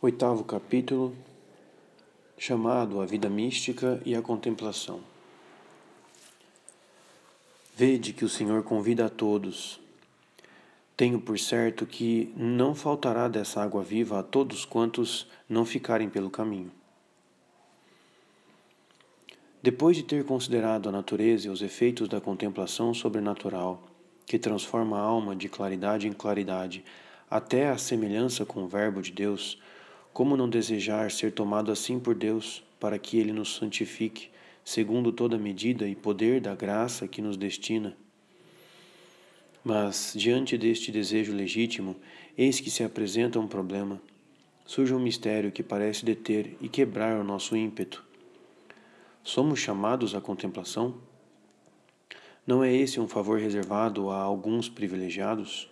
Oitavo capítulo, chamado A Vida Mística e a Contemplação. Vede que o Senhor convida a todos. Tenho por certo que não faltará dessa água viva a todos quantos não ficarem pelo caminho. Depois de ter considerado a natureza e os efeitos da contemplação sobrenatural, que transforma a alma de claridade em claridade, até a semelhança com o Verbo de Deus, como não desejar ser tomado assim por Deus, para que Ele nos santifique, segundo toda medida e poder da graça que nos destina? Mas, diante deste desejo legítimo, eis que se apresenta um problema. Surge um mistério que parece deter e quebrar o nosso ímpeto. Somos chamados à contemplação? Não é esse um favor reservado a alguns privilegiados?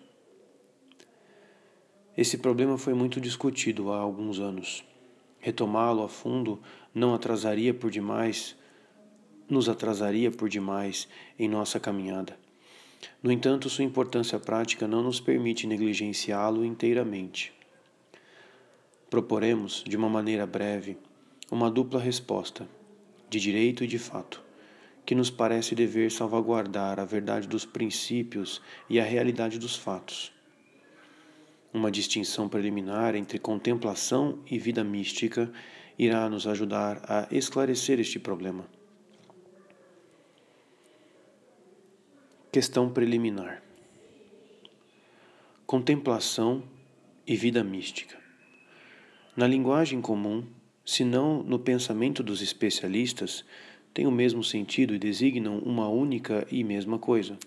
Esse problema foi muito discutido há alguns anos. Retomá-lo a fundo não atrasaria por demais, nos atrasaria por demais em nossa caminhada. No entanto, sua importância prática não nos permite negligenciá-lo inteiramente. Proporemos, de uma maneira breve, uma dupla resposta, de direito e de fato, que nos parece dever salvaguardar a verdade dos princípios e a realidade dos fatos uma distinção preliminar entre contemplação e vida mística irá nos ajudar a esclarecer este problema. Questão preliminar: Contemplação e vida mística. Na linguagem comum, se não no pensamento dos especialistas, têm o mesmo sentido e designam uma única e mesma coisa.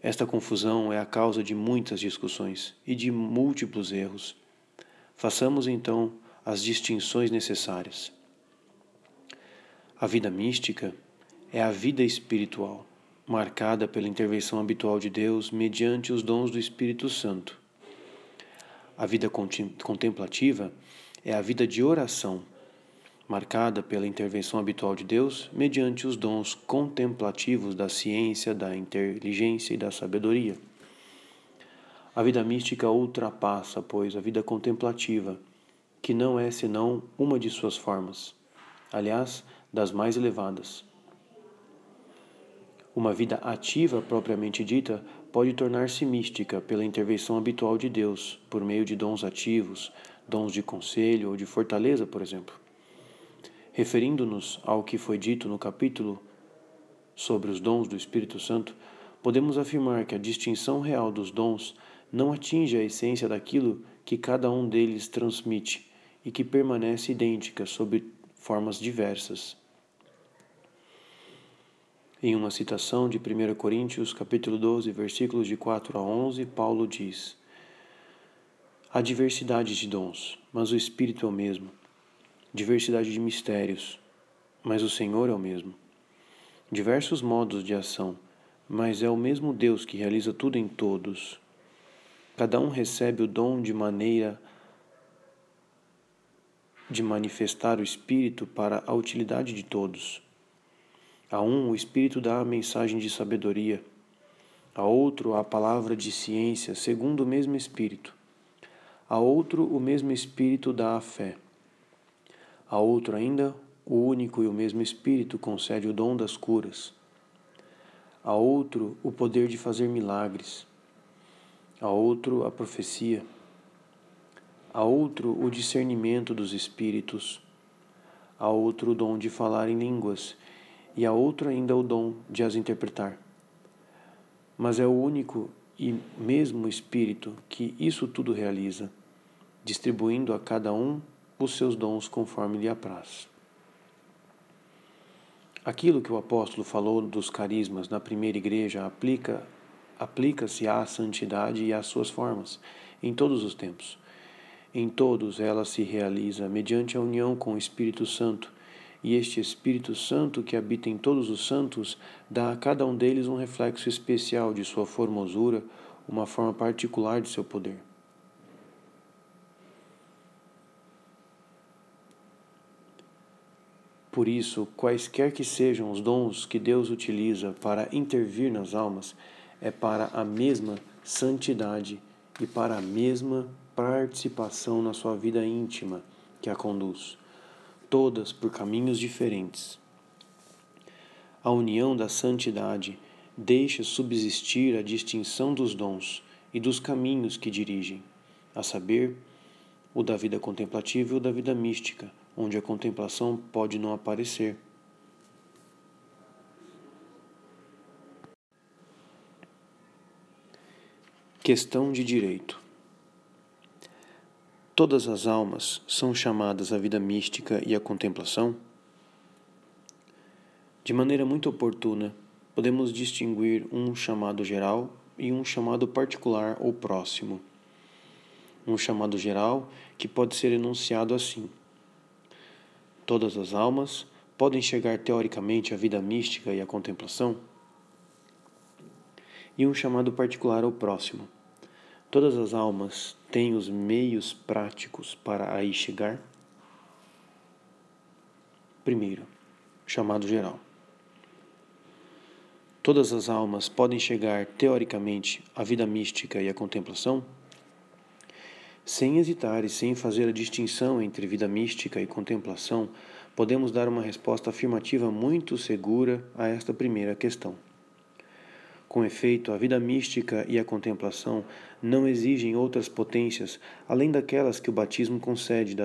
Esta confusão é a causa de muitas discussões e de múltiplos erros. Façamos então as distinções necessárias. A vida mística é a vida espiritual, marcada pela intervenção habitual de Deus mediante os dons do Espírito Santo. A vida contemplativa é a vida de oração, marcada pela intervenção habitual de Deus mediante os dons contemplativos da ciência, da inteligência e da sabedoria. A vida mística ultrapassa, pois, a vida contemplativa, que não é senão uma de suas formas, aliás, das mais elevadas. Uma vida ativa propriamente dita pode tornar-se mística pela intervenção habitual de Deus, por meio de dons ativos, dons de conselho ou de fortaleza, por exemplo. Referindo-nos ao que foi dito no capítulo sobre os dons do Espírito Santo, podemos afirmar que a distinção real dos dons não atinge a essência daquilo que cada um deles transmite e que permanece idêntica sob formas diversas. Em uma citação de 1 Coríntios, capítulo 12, versículos de 4 a 11, Paulo diz: Há diversidade de dons, mas o Espírito é o mesmo diversidade de mistérios, mas o Senhor é o mesmo. Diversos modos de ação, mas é o mesmo Deus que realiza tudo em todos. Cada um recebe o dom de maneira de manifestar o Espírito para a utilidade de todos. A um, o Espírito dá a mensagem de sabedoria, a outro, a palavra de ciência, segundo o mesmo Espírito. A outro, o mesmo Espírito dá a fé. A outro ainda, o único e o mesmo Espírito concede o dom das curas. A outro, o poder de fazer milagres. A outro, a profecia. A outro, o discernimento dos espíritos. A outro, o dom de falar em línguas. E a outro ainda o dom de as interpretar. Mas é o único e mesmo Espírito que isso tudo realiza, distribuindo a cada um os seus dons conforme lhe apraz. Aquilo que o apóstolo falou dos carismas na primeira igreja aplica aplica-se à santidade e às suas formas em todos os tempos. Em todos ela se realiza mediante a união com o Espírito Santo, e este Espírito Santo que habita em todos os santos dá a cada um deles um reflexo especial de sua formosura, uma forma particular de seu poder. Por isso, quaisquer que sejam os dons que Deus utiliza para intervir nas almas, é para a mesma santidade e para a mesma participação na sua vida íntima que a conduz, todas por caminhos diferentes. A união da santidade deixa subsistir a distinção dos dons e dos caminhos que dirigem, a saber, o da vida contemplativa e o da vida mística, onde a contemplação pode não aparecer. Questão de direito. Todas as almas são chamadas à vida mística e à contemplação? De maneira muito oportuna, podemos distinguir um chamado geral e um chamado particular ou próximo. Um chamado geral que pode ser enunciado assim: Todas as almas podem chegar teoricamente à vida mística e à contemplação? e um chamado particular ao próximo. Todas as almas têm os meios práticos para aí chegar? Primeiro, chamado geral. Todas as almas podem chegar, teoricamente, à vida mística e à contemplação? Sem hesitar e sem fazer a distinção entre vida mística e contemplação, podemos dar uma resposta afirmativa muito segura a esta primeira questão. Com efeito, a vida mística e a contemplação não exigem outras potências além daquelas que o batismo concede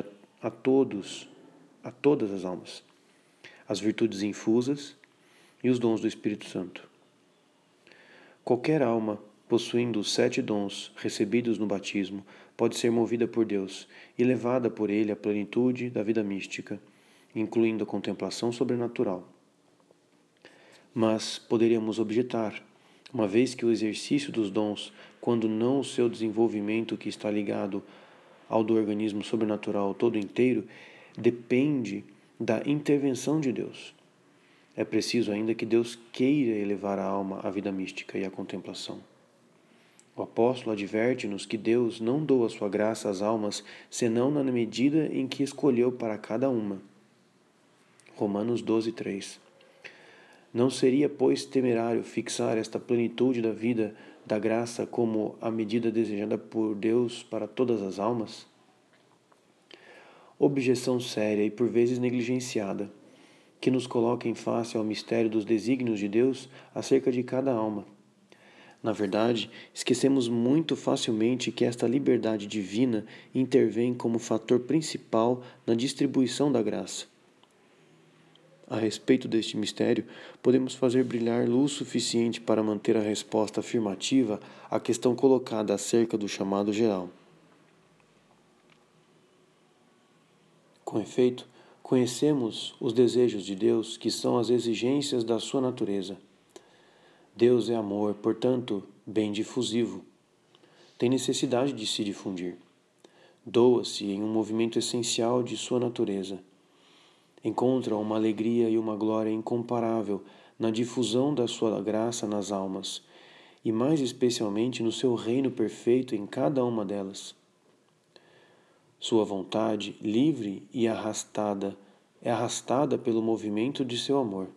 a todos, a todas as almas, as virtudes infusas e os dons do Espírito Santo. Qualquer alma, possuindo os sete dons recebidos no batismo, pode ser movida por Deus e levada por Ele à plenitude da vida mística, incluindo a contemplação sobrenatural. Mas poderíamos objetar uma vez que o exercício dos dons, quando não o seu desenvolvimento que está ligado ao do organismo sobrenatural todo inteiro, depende da intervenção de Deus. É preciso ainda que Deus queira elevar a alma à vida mística e à contemplação. O apóstolo adverte-nos que Deus não doa sua graça às almas senão na medida em que escolheu para cada uma. Romanos 12, 3. Não seria, pois, temerário fixar esta plenitude da vida da graça como a medida desejada por Deus para todas as almas? Objeção séria e por vezes negligenciada, que nos coloca em face ao mistério dos desígnios de Deus acerca de cada alma. Na verdade, esquecemos muito facilmente que esta liberdade divina intervém como fator principal na distribuição da graça a respeito deste mistério, podemos fazer brilhar luz suficiente para manter a resposta afirmativa à questão colocada acerca do chamado geral. Com efeito, conhecemos os desejos de Deus, que são as exigências da sua natureza. Deus é amor, portanto, bem difusivo. Tem necessidade de se difundir. Doa-se em um movimento essencial de sua natureza encontram uma alegria e uma glória incomparável na difusão da sua graça nas almas, e mais especialmente no seu reino perfeito em cada uma delas. Sua vontade, livre e arrastada, é arrastada pelo movimento de seu amor.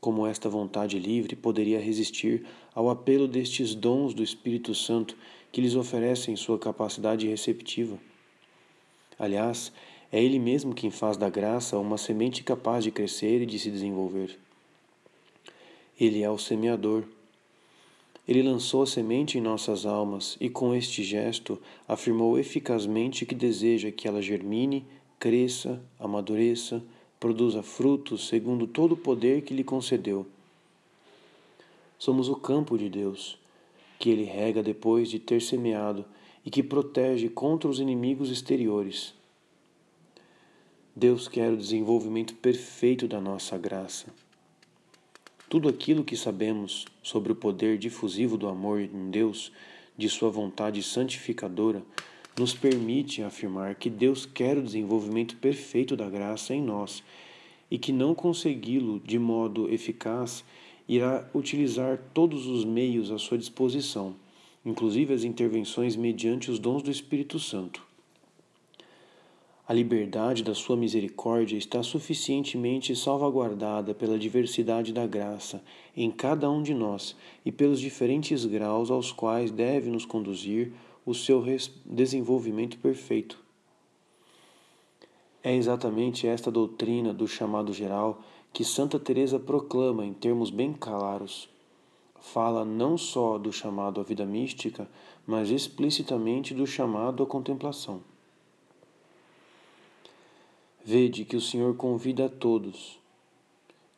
Como esta vontade livre poderia resistir ao apelo destes dons do Espírito Santo que lhes oferecem sua capacidade receptiva? Aliás, é Ele mesmo quem faz da graça uma semente capaz de crescer e de se desenvolver. Ele é o semeador. Ele lançou a semente em nossas almas e, com este gesto, afirmou eficazmente que deseja que ela germine, cresça, amadureça, produza frutos segundo todo o poder que lhe concedeu. Somos o campo de Deus, que Ele rega depois de ter semeado e que protege contra os inimigos exteriores. Deus quer o desenvolvimento perfeito da nossa graça. Tudo aquilo que sabemos sobre o poder difusivo do amor em Deus, de Sua vontade santificadora, nos permite afirmar que Deus quer o desenvolvimento perfeito da graça em nós e que, não consegui-lo de modo eficaz, irá utilizar todos os meios à sua disposição, inclusive as intervenções mediante os dons do Espírito Santo. A liberdade da sua misericórdia está suficientemente salvaguardada pela diversidade da graça em cada um de nós e pelos diferentes graus aos quais deve nos conduzir o seu desenvolvimento perfeito. É exatamente esta doutrina do chamado geral que Santa Teresa proclama em termos bem claros. Fala não só do chamado à vida mística, mas explicitamente do chamado à contemplação. Vede que o Senhor convida a todos.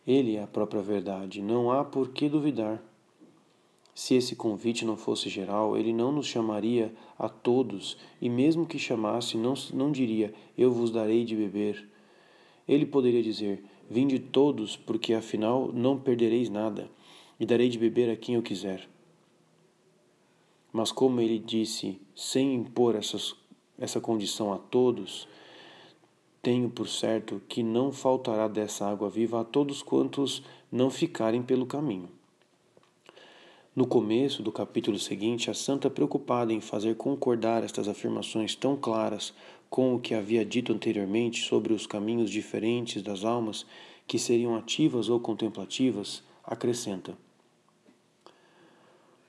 Ele é a própria verdade, não há por que duvidar. Se esse convite não fosse geral, ele não nos chamaria a todos, e mesmo que chamasse, não, não diria: Eu vos darei de beber. Ele poderia dizer: Vinde todos, porque afinal não perdereis nada, e darei de beber a quem eu quiser. Mas como ele disse, sem impor essas, essa condição a todos, tenho por certo que não faltará dessa água viva a todos quantos não ficarem pelo caminho. No começo do capítulo seguinte, a santa, preocupada em fazer concordar estas afirmações tão claras com o que havia dito anteriormente sobre os caminhos diferentes das almas que seriam ativas ou contemplativas, acrescenta: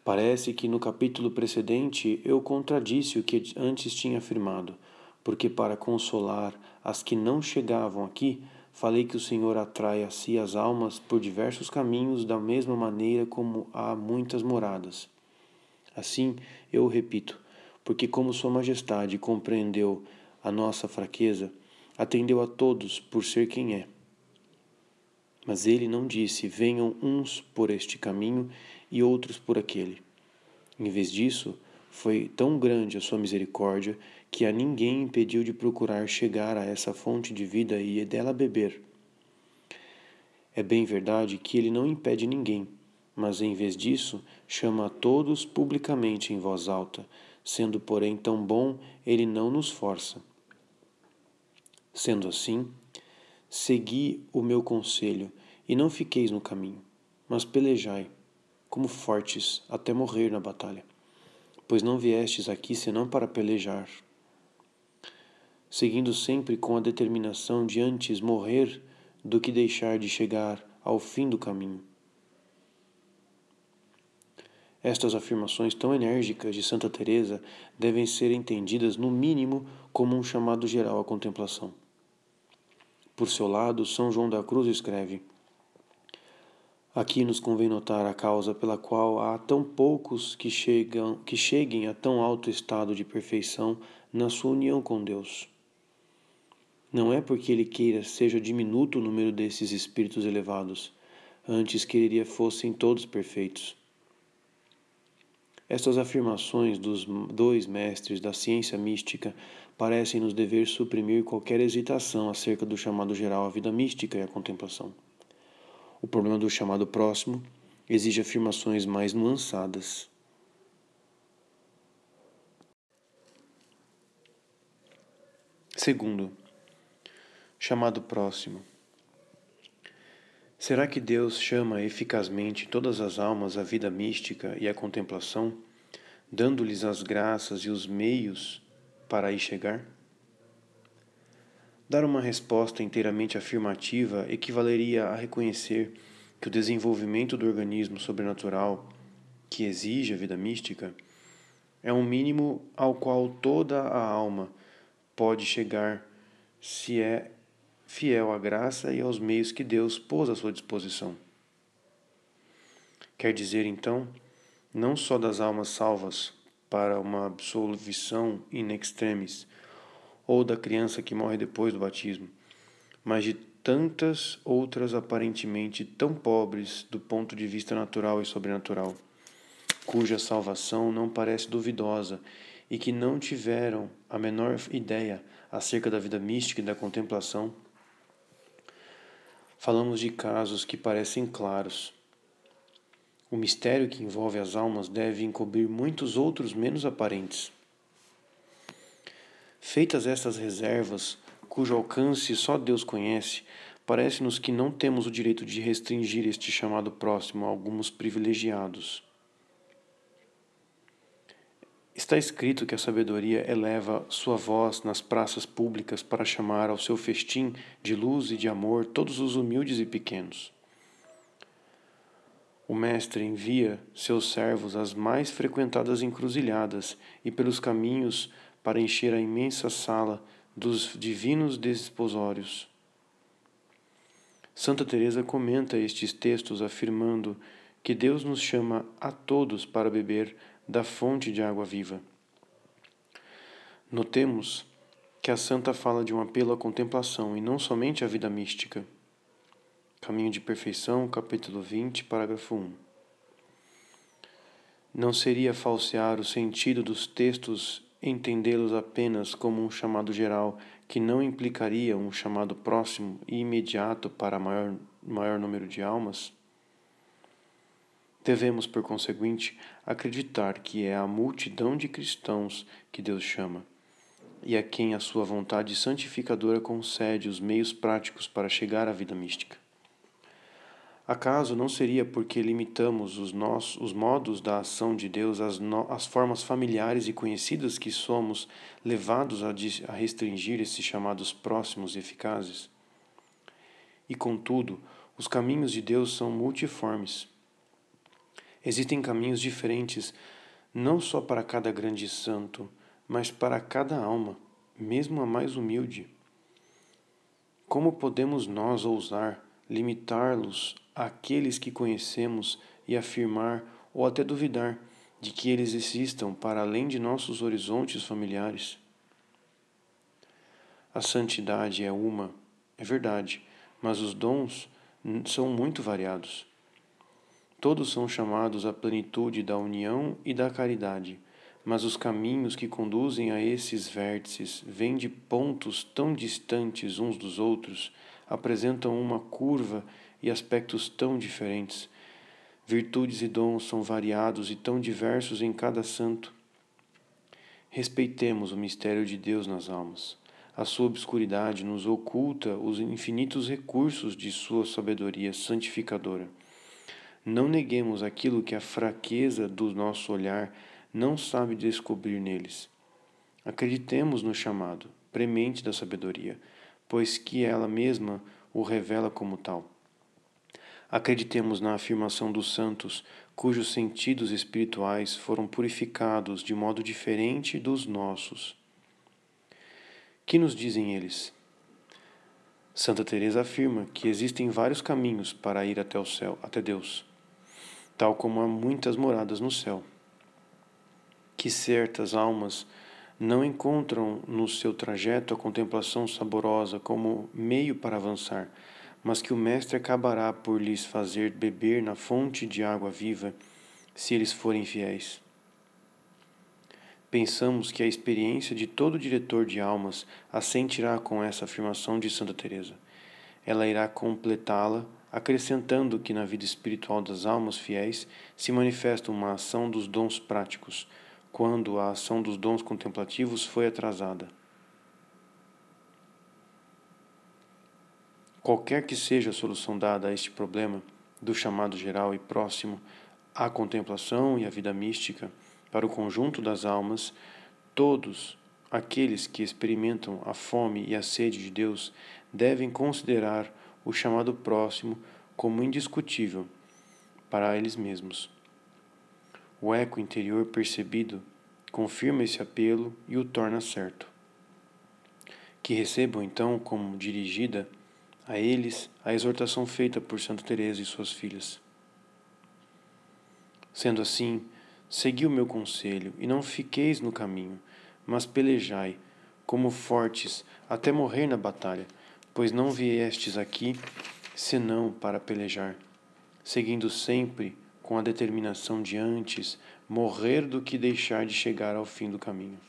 Parece que no capítulo precedente eu contradisse o que antes tinha afirmado porque para consolar as que não chegavam aqui, falei que o Senhor atrai a si as almas por diversos caminhos, da mesma maneira como há muitas moradas. Assim, eu o repito, porque como Sua Majestade compreendeu a nossa fraqueza, atendeu a todos por ser quem é. Mas ele não disse: venham uns por este caminho e outros por aquele. Em vez disso, foi tão grande a sua misericórdia que a ninguém impediu de procurar chegar a essa fonte de vida e dela beber. É bem verdade que ele não impede ninguém, mas em vez disso, chama a todos publicamente em voz alta, sendo, porém, tão bom, ele não nos força. Sendo assim, segui o meu conselho e não fiqueis no caminho, mas pelejai, como fortes, até morrer na batalha pois não viestes aqui senão para pelejar. Seguindo sempre com a determinação de antes morrer do que deixar de chegar ao fim do caminho. Estas afirmações tão enérgicas de Santa Teresa devem ser entendidas no mínimo como um chamado geral à contemplação. Por seu lado, São João da Cruz escreve: Aqui nos convém notar a causa pela qual há tão poucos que, chegam, que cheguem a tão alto estado de perfeição na sua união com Deus. Não é porque ele queira seja diminuto o número desses espíritos elevados, antes quereria fossem todos perfeitos. Estas afirmações dos dois mestres da ciência mística parecem nos dever suprimir qualquer hesitação acerca do chamado geral à vida mística e à contemplação. O problema do chamado próximo exige afirmações mais nuançadas. Segundo, chamado próximo. Será que Deus chama eficazmente todas as almas à vida mística e à contemplação, dando-lhes as graças e os meios para aí chegar? Dar uma resposta inteiramente afirmativa equivaleria a reconhecer que o desenvolvimento do organismo sobrenatural, que exige a vida mística, é um mínimo ao qual toda a alma pode chegar se é fiel à graça e aos meios que Deus pôs à sua disposição. Quer dizer, então, não só das almas salvas para uma absolvição in extremis, ou da criança que morre depois do batismo, mas de tantas outras aparentemente tão pobres do ponto de vista natural e sobrenatural, cuja salvação não parece duvidosa e que não tiveram a menor ideia acerca da vida mística e da contemplação. Falamos de casos que parecem claros. O mistério que envolve as almas deve encobrir muitos outros menos aparentes. Feitas estas reservas, cujo alcance só Deus conhece, parece-nos que não temos o direito de restringir este chamado próximo a alguns privilegiados. Está escrito que a sabedoria eleva sua voz nas praças públicas para chamar ao seu festim de luz e de amor todos os humildes e pequenos. O Mestre envia seus servos às mais frequentadas encruzilhadas e pelos caminhos para encher a imensa sala dos divinos desposórios. Santa Teresa comenta estes textos afirmando que Deus nos chama a todos para beber da fonte de água viva. Notemos que a santa fala de um apelo à contemplação e não somente à vida mística. Caminho de Perfeição, capítulo 20, parágrafo 1. Não seria falsear o sentido dos textos entendê-los apenas como um chamado geral que não implicaria um chamado próximo e imediato para maior, maior número de almas? Devemos, por conseguinte, acreditar que é a multidão de cristãos que Deus chama, e a quem a sua vontade santificadora concede os meios práticos para chegar à vida mística. Acaso não seria porque limitamos os, nossos, os modos da ação de Deus às, formas familiares e conhecidas que somos levados a, a restringir esses chamados próximos e eficazes? E contudo, os caminhos de Deus são multiformes Existem caminhos diferentes, não só para cada grande santo, mas para cada alma, mesmo a mais humilde. Como podemos nós ousar limitá-los àqueles que conhecemos e afirmar ou até duvidar de que eles existam para além de nossos horizontes familiares? A santidade é uma, é verdade, mas os dons são muito variados. Todos são chamados à plenitude da união e da caridade, mas os caminhos que conduzem a esses vértices vêm de pontos tão distantes uns dos outros, apresentam uma curva e aspectos tão diferentes. Virtudes e dons são variados e tão diversos em cada santo. Respeitemos o mistério de Deus nas almas. A sua obscuridade nos oculta os infinitos recursos de sua sabedoria santificadora. Não neguemos aquilo que a fraqueza do nosso olhar não sabe descobrir neles. Acreditemos no chamado, premente da sabedoria, pois que ela mesma o revela como tal. Acreditemos na afirmação dos santos, cujos sentidos espirituais foram purificados de modo diferente dos nossos. Que nos dizem eles? Santa Teresa afirma que existem vários caminhos para ir até o céu, até Deus tal como há muitas moradas no céu, que certas almas não encontram no seu trajeto a contemplação saborosa como meio para avançar, mas que o Mestre acabará por lhes fazer beber na fonte de água viva, se eles forem fiéis. Pensamos que a experiência de todo diretor de almas assentirá com essa afirmação de Santa Teresa. Ela irá completá-la acrescentando que na vida espiritual das almas fiéis se manifesta uma ação dos dons práticos, quando a ação dos dons contemplativos foi atrasada. Qualquer que seja a solução dada a este problema, do chamado geral e próximo à contemplação e à vida mística, para o conjunto das almas, todos aqueles que experimentam a fome e a sede de Deus devem considerar o chamado próximo como indiscutível para eles mesmos. O eco interior percebido confirma esse apelo e o torna certo. Que recebam então como dirigida a eles a exortação feita por Santa Teresa e suas filhas. Sendo assim, segui o meu conselho e não fiqueis no caminho, mas pelejai como fortes até morrer na batalha pois não viestes aqui senão para pelejar, seguindo sempre com a determinação de antes morrer do que deixar de chegar ao fim do caminho.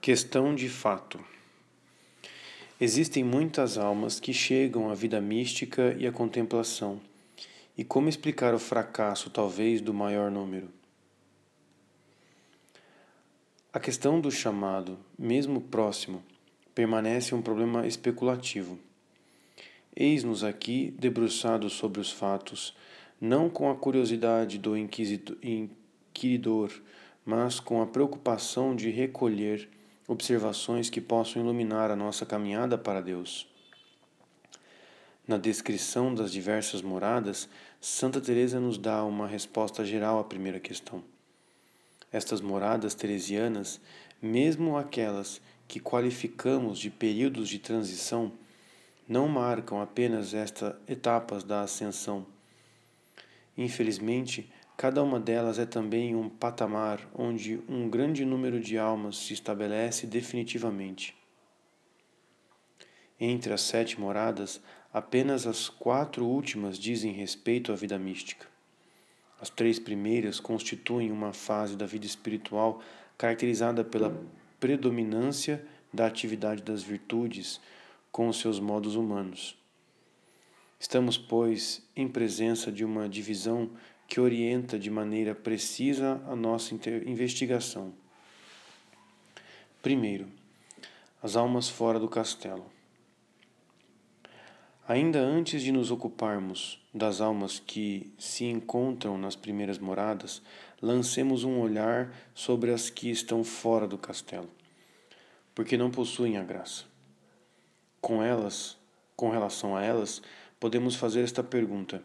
Questão de fato. Existem muitas almas que chegam à vida mística e à contemplação. E como explicar o fracasso, talvez, do maior número? A questão do chamado, mesmo próximo, permanece um problema especulativo. Eis-nos aqui debruçados sobre os fatos, não com a curiosidade do inquiridor, mas com a preocupação de recolher observações que possam iluminar a nossa caminhada para Deus. Na descrição das diversas moradas, Santa Teresa nos dá uma resposta geral à primeira questão. Estas moradas teresianas, mesmo aquelas que qualificamos de períodos de transição, não marcam apenas estas etapas da ascensão. Infelizmente, cada uma delas é também um patamar onde um grande número de almas se estabelece definitivamente. Entre as sete moradas, apenas as quatro últimas dizem respeito à vida mística. As três primeiras constituem uma fase da vida espiritual caracterizada pela predominância da atividade das virtudes com seus modos humanos. Estamos, pois, em presença de uma divisão que orienta de maneira precisa a nossa investigação. Primeiro, as almas fora do castelo. Ainda antes de nos ocuparmos das almas que se encontram nas primeiras moradas, lancemos um olhar sobre as que estão fora do castelo, porque não possuem a graça. Com elas, com relação a elas, podemos fazer esta pergunta: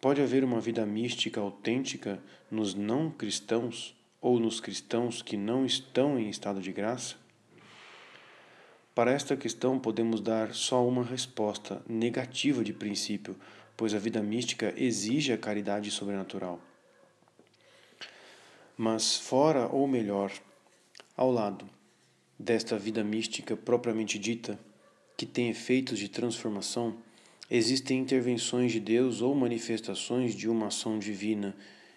pode haver uma vida mística autêntica nos não cristãos ou nos cristãos que não estão em estado de graça? Para esta questão, podemos dar só uma resposta negativa de princípio, pois a vida mística exige a caridade sobrenatural. Mas, fora ou melhor, ao lado desta vida mística propriamente dita, que tem efeitos de transformação, existem intervenções de Deus ou manifestações de uma ação divina,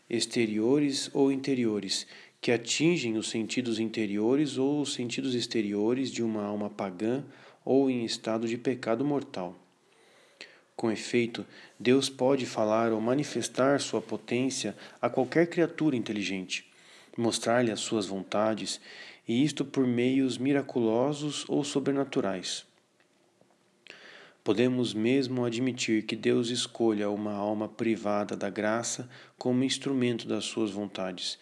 exteriores ou interiores, que atingem os sentidos interiores ou os sentidos exteriores de uma alma pagã ou em estado de pecado mortal. Com efeito, Deus pode falar ou manifestar sua potência a qualquer criatura inteligente, mostrar-lhe as suas vontades, e isto por meios miraculosos ou sobrenaturais. Podemos mesmo admitir que Deus escolha uma alma privada da graça como instrumento das suas vontades,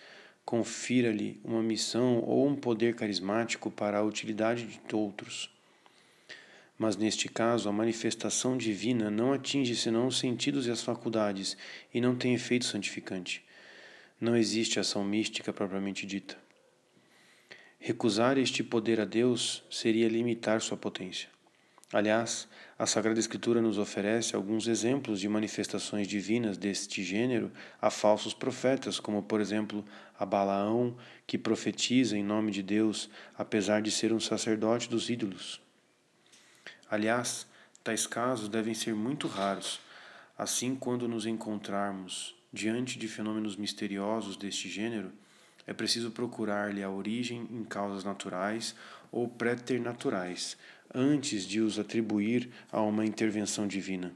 confira-lhe uma missão ou um poder carismático para a utilidade de outros. Mas neste caso, a manifestação divina não atinge senão os sentidos e as faculdades e não tem efeito santificante. Não existe ação mística propriamente dita. Recusar este poder a Deus seria limitar sua potência. Aliás, a Sagrada Escritura nos oferece alguns exemplos de manifestações divinas deste gênero a falsos profetas, como, por exemplo, a Balaão, que profetiza em nome de Deus, apesar de ser um sacerdote dos ídolos. Aliás, tais casos devem ser muito raros. Assim, quando nos encontrarmos diante de fenômenos misteriosos deste gênero, é preciso procurar-lhe a origem em causas naturais ou preternaturais, antes de os atribuir a uma intervenção divina.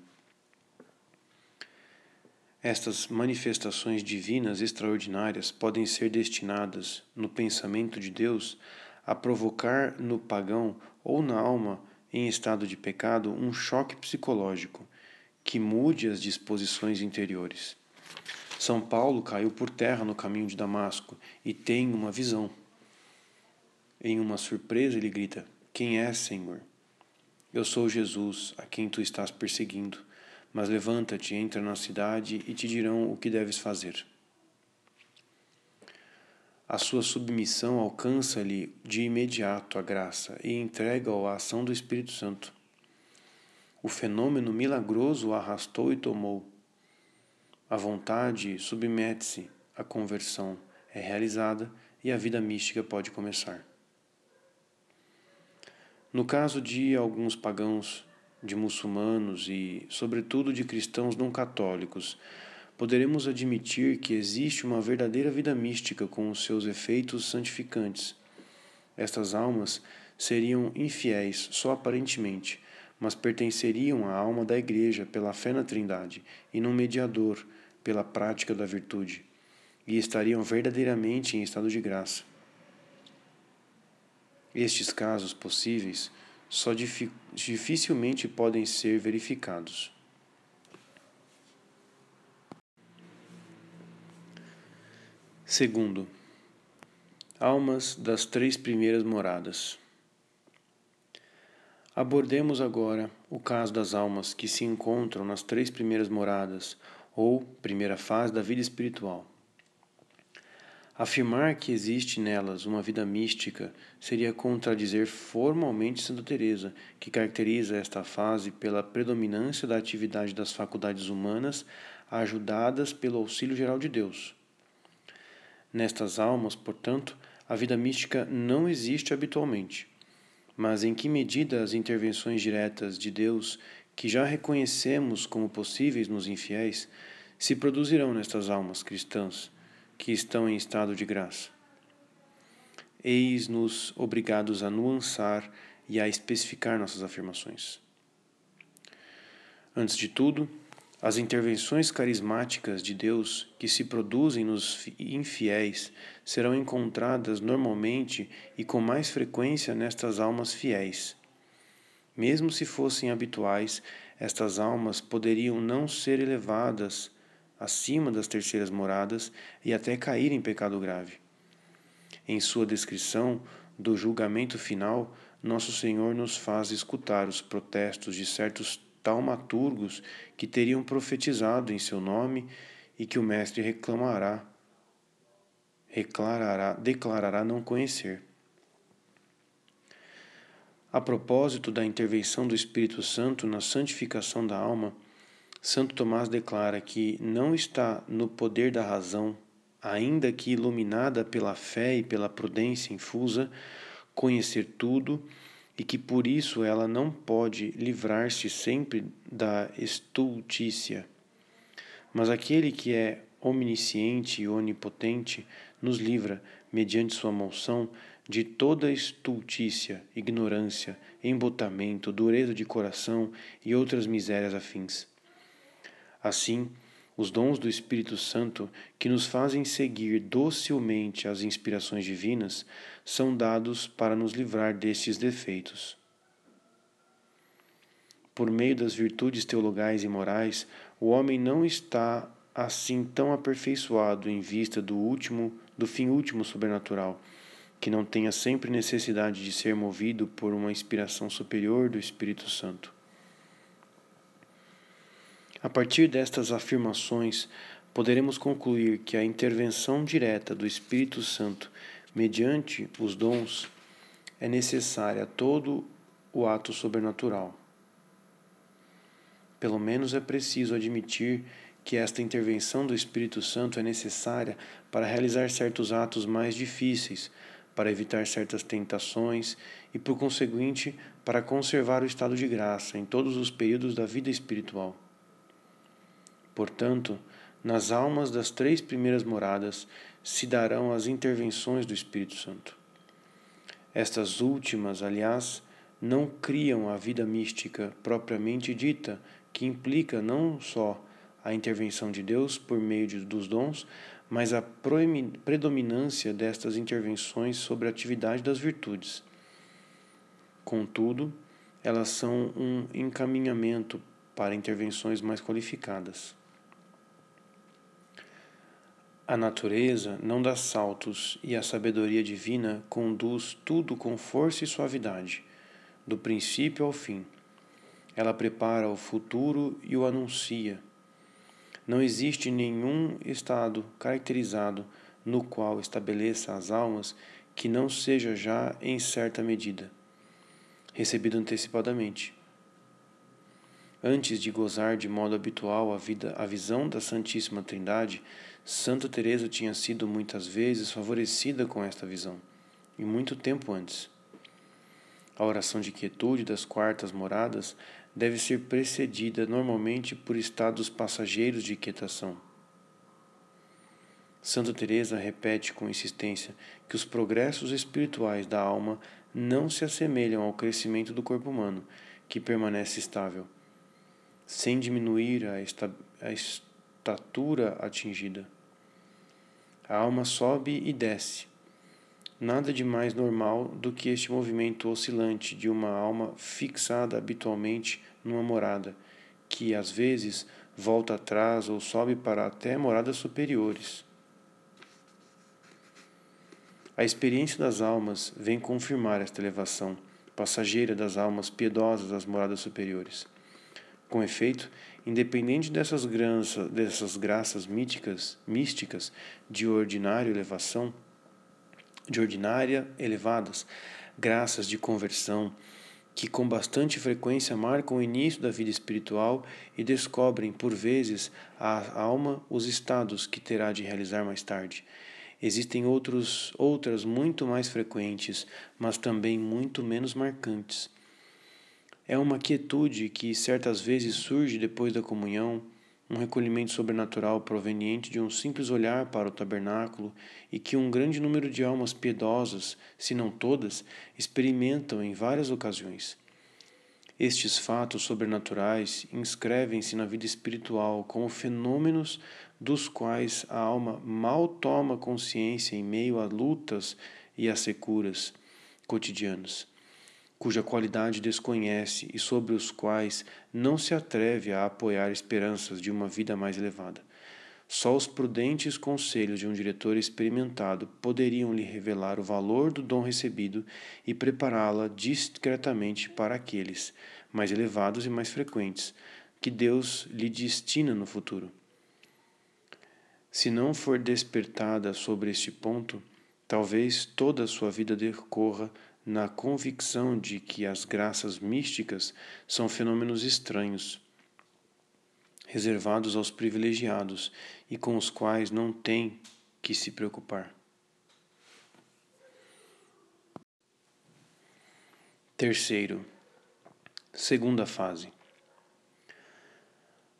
Estas manifestações divinas extraordinárias podem ser destinadas, no pensamento de Deus, a provocar no pagão ou na alma em estado de pecado um choque psicológico que mude as disposições interiores. São Paulo caiu por terra no caminho de Damasco e tem uma visão. Em uma surpresa, ele grita: Quem é, Senhor? Eu sou Jesus, a quem tu estás perseguindo. Mas levanta-te, entra na cidade e te dirão o que deves fazer. A sua submissão alcança-lhe de imediato a graça e entrega-o à ação do Espírito Santo. O fenômeno milagroso o arrastou e tomou. A vontade submete-se, a conversão é realizada e a vida mística pode começar. No caso de alguns pagãos, de muçulmanos e, sobretudo, de cristãos não católicos, poderemos admitir que existe uma verdadeira vida mística com os seus efeitos santificantes. Estas almas seriam infiéis só aparentemente, mas pertenceriam à alma da Igreja pela fé na Trindade e no mediador pela prática da virtude, e estariam verdadeiramente em estado de graça. Estes casos possíveis só dificilmente podem ser verificados. Segundo, almas das três primeiras moradas. Abordemos agora o caso das almas que se encontram nas três primeiras moradas ou primeira fase da vida espiritual. Afirmar que existe nelas uma vida mística seria contradizer formalmente Santa Teresa, que caracteriza esta fase pela predominância da atividade das faculdades humanas ajudadas pelo auxílio geral de Deus. Nestas almas, portanto, a vida mística não existe habitualmente. Mas em que medida as intervenções diretas de Deus, que já reconhecemos como possíveis nos infiéis, se produzirão nestas almas cristãs que estão em estado de graça? Eis-nos obrigados a nuançar e a especificar nossas afirmações. Antes de tudo, as intervenções carismáticas de Deus que se produzem nos infiéis serão encontradas normalmente e com mais frequência nestas almas fiéis. Mesmo se fossem habituais, estas almas poderiam não ser elevadas acima das terceiras moradas e até cair em pecado grave. Em sua descrição do julgamento final, nosso Senhor nos faz escutar os protestos de certos taumaturgos que teriam profetizado em seu nome e que o mestre reclamará, declarará, declarará não conhecer. A propósito da intervenção do Espírito Santo na santificação da alma, Santo Tomás declara que não está no poder da razão, ainda que iluminada pela fé e pela prudência infusa, conhecer tudo e que por isso ela não pode livrar-se sempre da estultícia. Mas aquele que é omnisciente e onipotente nos livra, mediante sua moção, de toda estultícia, ignorância, embotamento, dureza de coração e outras misérias afins. Assim, os dons do Espírito Santo, que nos fazem seguir docilmente as inspirações divinas, são dados para nos livrar destes defeitos. Por meio das virtudes teologais e morais, o homem não está assim tão aperfeiçoado em vista do último, do fim último sobrenatural, que não tenha sempre necessidade de ser movido por uma inspiração superior do Espírito Santo. A partir destas afirmações, poderemos concluir que a intervenção direta do Espírito Santo mediante os dons é necessária a todo o ato sobrenatural. Pelo menos é preciso admitir que esta intervenção do Espírito Santo é necessária para realizar certos atos mais difíceis, para evitar certas tentações e, por conseguinte, para conservar o estado de graça em todos os períodos da vida espiritual. Portanto, nas almas das três primeiras moradas se darão as intervenções do Espírito Santo. Estas últimas, aliás, não criam a vida mística propriamente dita, que implica não só a intervenção de Deus por meio de, dos dons, mas a predominância destas intervenções sobre a atividade das virtudes. Contudo, elas são um encaminhamento para intervenções mais qualificadas. A natureza não dá saltos e a sabedoria divina conduz tudo com força e suavidade, do princípio ao fim. Ela prepara o futuro e o anuncia. Não existe nenhum estado caracterizado no qual estabeleça as almas que não seja já em certa medida recebido antecipadamente. Antes de gozar de modo habitual a, vida, a visão da Santíssima Trindade, Santa Teresa tinha sido muitas vezes favorecida com esta visão, e muito tempo antes. A oração de quietude das quartas moradas deve ser precedida normalmente por estados passageiros de quietação. Santa Teresa repete com insistência que os progressos espirituais da alma não se assemelham ao crescimento do corpo humano, que permanece estável sem diminuir a, esta, a estatura atingida. A alma sobe e desce. Nada de mais normal do que este movimento oscilante de uma alma fixada habitualmente numa morada, que às vezes volta atrás ou sobe para até moradas superiores. A experiência das almas vem confirmar esta elevação passageira das almas piedosas às moradas superiores. Com efeito, independente dessas, graças, dessas graças míticas, místicas de ordinária elevação, de ordinária elevadas, graças de conversão, que com bastante frequência marcam o início da vida espiritual e descobrem, por vezes, a alma os estados que terá de realizar mais tarde. Existem outros, outras muito mais frequentes, mas também muito menos marcantes. É uma quietude que certas vezes surge depois da comunhão, um recolhimento sobrenatural proveniente de um simples olhar para o tabernáculo e que um grande número de almas piedosas, se não todas, experimentam em várias ocasiões. Estes fatos sobrenaturais inscrevem-se na vida espiritual como fenômenos dos quais a alma mal toma consciência em meio a lutas e a securas cotidianas, cuja qualidade desconhece e sobre os quais não se atreve a apoiar esperanças de uma vida mais elevada. Só os prudentes conselhos de um diretor experimentado poderiam lhe revelar o valor do dom recebido e prepará-la discretamente para aqueles mais elevados e mais frequentes que Deus lhe destina no futuro. Se não for despertada sobre este ponto, talvez toda a sua vida decorra na convicção de que as graças místicas são fenômenos estranhos, reservados aos privilegiados e com os quais não tem que se preocupar. Terceiro, segunda fase.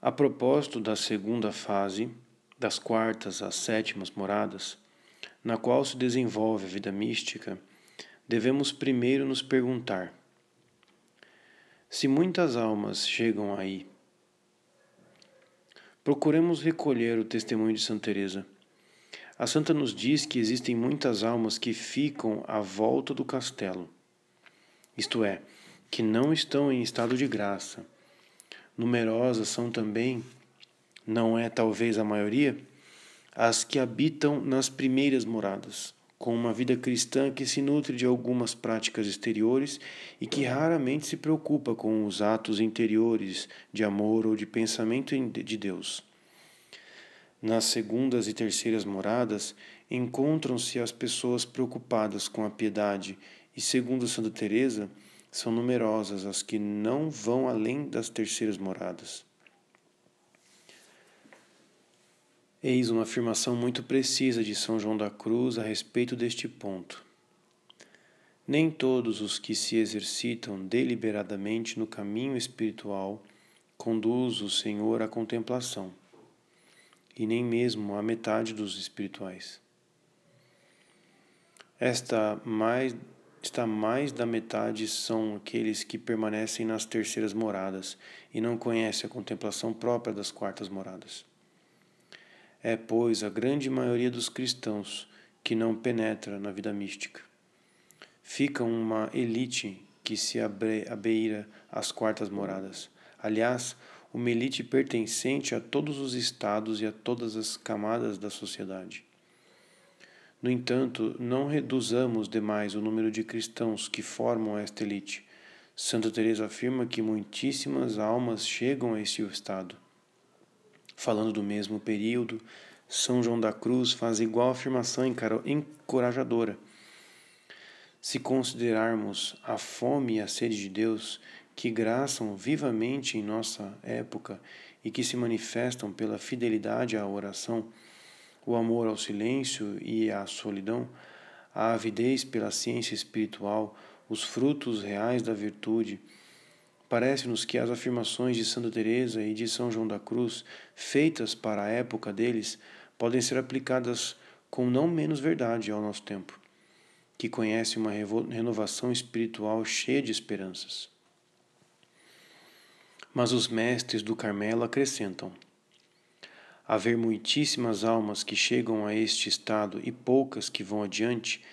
A propósito da segunda fase, das quartas às sétimas moradas, na qual se desenvolve a vida mística, devemos primeiro nos perguntar: se muitas almas chegam aí, procuremos recolher o testemunho de Santa Teresa. A santa nos diz que existem muitas almas que ficam à volta do castelo, isto é, que não estão em estado de graça. Numerosas são também não é talvez a maioria, as que habitam nas primeiras moradas, com uma vida cristã que se nutre de algumas práticas exteriores e que raramente se preocupa com os atos interiores de amor ou de pensamento de Deus. Nas segundas e terceiras moradas encontram-se as pessoas preocupadas com a piedade e, segundo Santa Teresa, são numerosas as que não vão além das terceiras moradas. Eis uma afirmação muito precisa de São João da Cruz a respeito deste ponto. Nem todos os que se exercitam deliberadamente no caminho espiritual conduz o Senhor à contemplação, e nem mesmo a metade dos espirituais. Esta mais está mais da metade são aqueles que permanecem nas terceiras moradas e não conhecem a contemplação própria das quartas moradas. É, pois, a grande maioria dos cristãos que não penetra na vida mística. Fica uma elite que se abeira às quartas moradas. Aliás, uma elite pertencente a todos os estados e a todas as camadas da sociedade. No entanto, não reduzamos demais o número de cristãos que formam esta elite. Santa Teresa afirma que muitíssimas almas chegam a este estado. Falando do mesmo período, São João da Cruz faz igual afirmação encorajadora. Se considerarmos a fome e a sede de Deus, que graçam vivamente em nossa época e que se manifestam pela fidelidade à oração, o amor ao silêncio e à solidão, a avidez pela ciência espiritual, os frutos reais da virtude, Parece-nos que as afirmações de Santa Teresa e de São João da Cruz, feitas para a época deles, podem ser aplicadas com não menos verdade ao nosso tempo, que conhece uma renovação espiritual cheia de esperanças. Mas os mestres do Carmelo acrescentam: haver muitíssimas almas que chegam a este estado e poucas que vão adiante,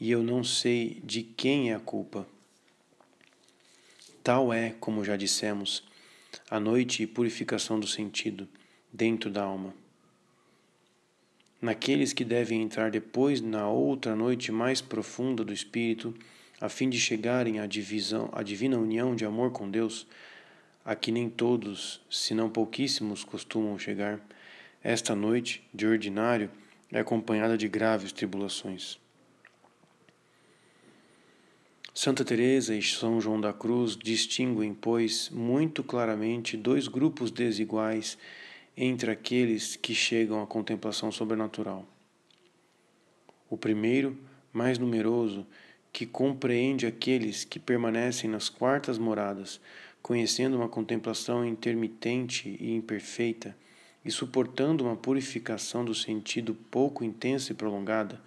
e eu não sei de quem é a culpa. Tal é, como já dissemos, a noite e purificação do sentido dentro da alma. naqueles que devem entrar depois na outra noite mais profunda do Espírito, a fim de chegarem à divisão, à divina união de amor com Deus, a que nem todos, senão pouquíssimos, costumam chegar, esta noite, de ordinário, é acompanhada de graves tribulações. Santa Teresa e São João da Cruz distinguem, pois, muito claramente dois grupos desiguais entre aqueles que chegam à contemplação sobrenatural. O primeiro, mais numeroso, que compreende aqueles que permanecem nas quartas moradas, conhecendo uma contemplação intermitente e imperfeita, e suportando uma purificação do sentido pouco intensa e prolongada.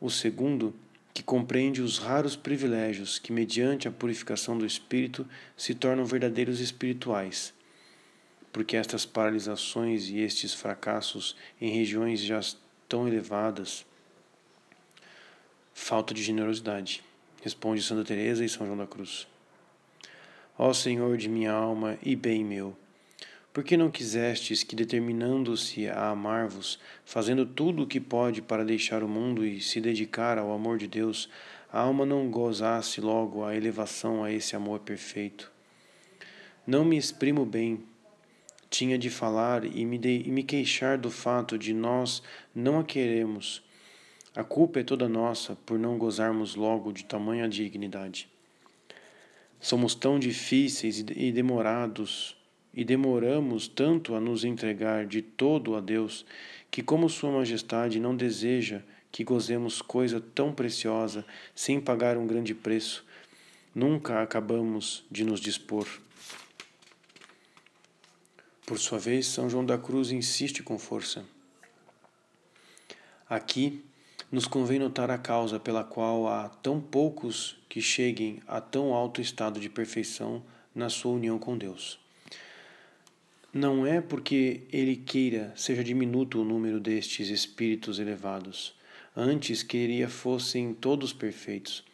O segundo, que compreende os raros privilégios que, mediante a purificação do espírito, se tornam verdadeiros espirituais, porque estas paralisações e estes fracassos em regiões já tão elevadas, falta de generosidade, responde Santa Teresa e São João da Cruz. Ó Senhor de minha alma e bem meu, por que não quisestes que, determinando-se a amar-vos, fazendo tudo o que pode para deixar o mundo e se dedicar ao amor de Deus, a alma não gozasse logo a elevação a esse amor perfeito? Não me exprimo bem. Tinha de falar e me, de, e me queixar do fato de nós não a queremos. A culpa é toda nossa por não gozarmos logo de tamanha dignidade. Somos tão difíceis e demorados e demoramos tanto a nos entregar de todo a Deus, que, como Sua Majestade não deseja que gozemos coisa tão preciosa sem pagar um grande preço, nunca acabamos de nos dispor. Por sua vez, São João da Cruz insiste com força. Aqui nos convém notar a causa pela qual há tão poucos que cheguem a tão alto estado de perfeição na sua união com Deus. Não é porque ele queira seja diminuto o número destes espíritos elevados. Antes queria fossem todos perfeitos,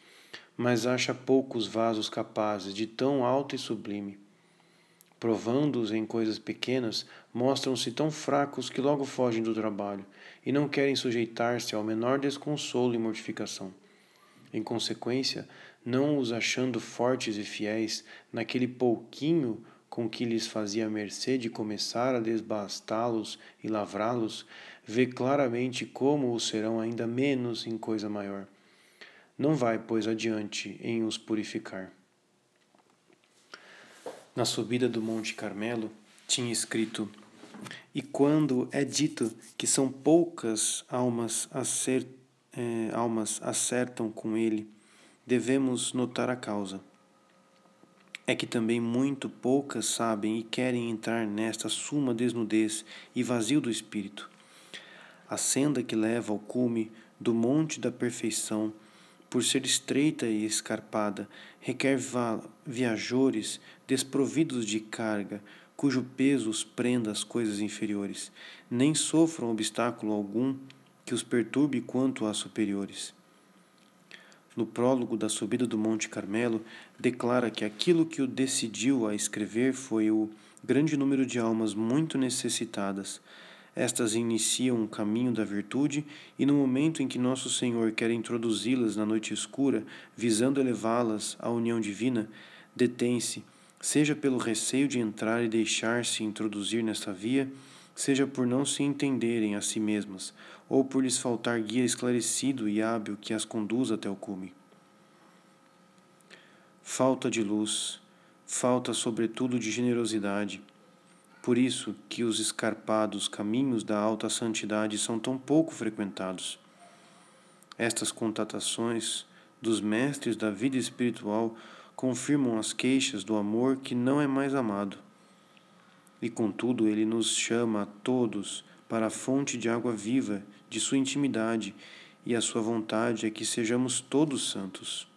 mas acha poucos vasos capazes de tão alto e sublime. Provando-os em coisas pequenas, mostram-se tão fracos que logo fogem do trabalho e não querem sujeitar-se ao menor desconsolo e mortificação. Em consequência, não os achando fortes e fiéis naquele pouquinho com que lhes fazia mercê de começar a desbastá-los e lavrá-los, vê claramente como o serão ainda menos em coisa maior. Não vai, pois, adiante em os purificar. Na subida do Monte Carmelo, tinha escrito: E quando é dito que são poucas almas, acer, é, almas acertam com ele, devemos notar a causa é que também muito poucas sabem e querem entrar nesta suma desnudez e vazio do espírito. A senda que leva ao cume do monte da perfeição, por ser estreita e escarpada, requer viajores desprovidos de carga, cujo peso os prenda às coisas inferiores, nem sofram obstáculo algum que os perturbe quanto às superiores no prólogo da subida do Monte Carmelo, declara que aquilo que o decidiu a escrever foi o grande número de almas muito necessitadas. Estas iniciam o caminho da virtude e no momento em que nosso Senhor quer introduzi-las na noite escura, visando elevá-las à união divina, detém-se, seja pelo receio de entrar e deixar-se introduzir nesta via, seja por não se entenderem a si mesmas, ou por lhes faltar guia esclarecido e hábil que as conduza até o cume. Falta de luz, falta sobretudo de generosidade. Por isso que os escarpados caminhos da alta santidade são tão pouco frequentados. Estas contatações dos mestres da vida espiritual confirmam as queixas do amor que não é mais amado e contudo, ele nos chama a todos para a fonte de água viva de sua intimidade, e a sua vontade é que sejamos todos santos.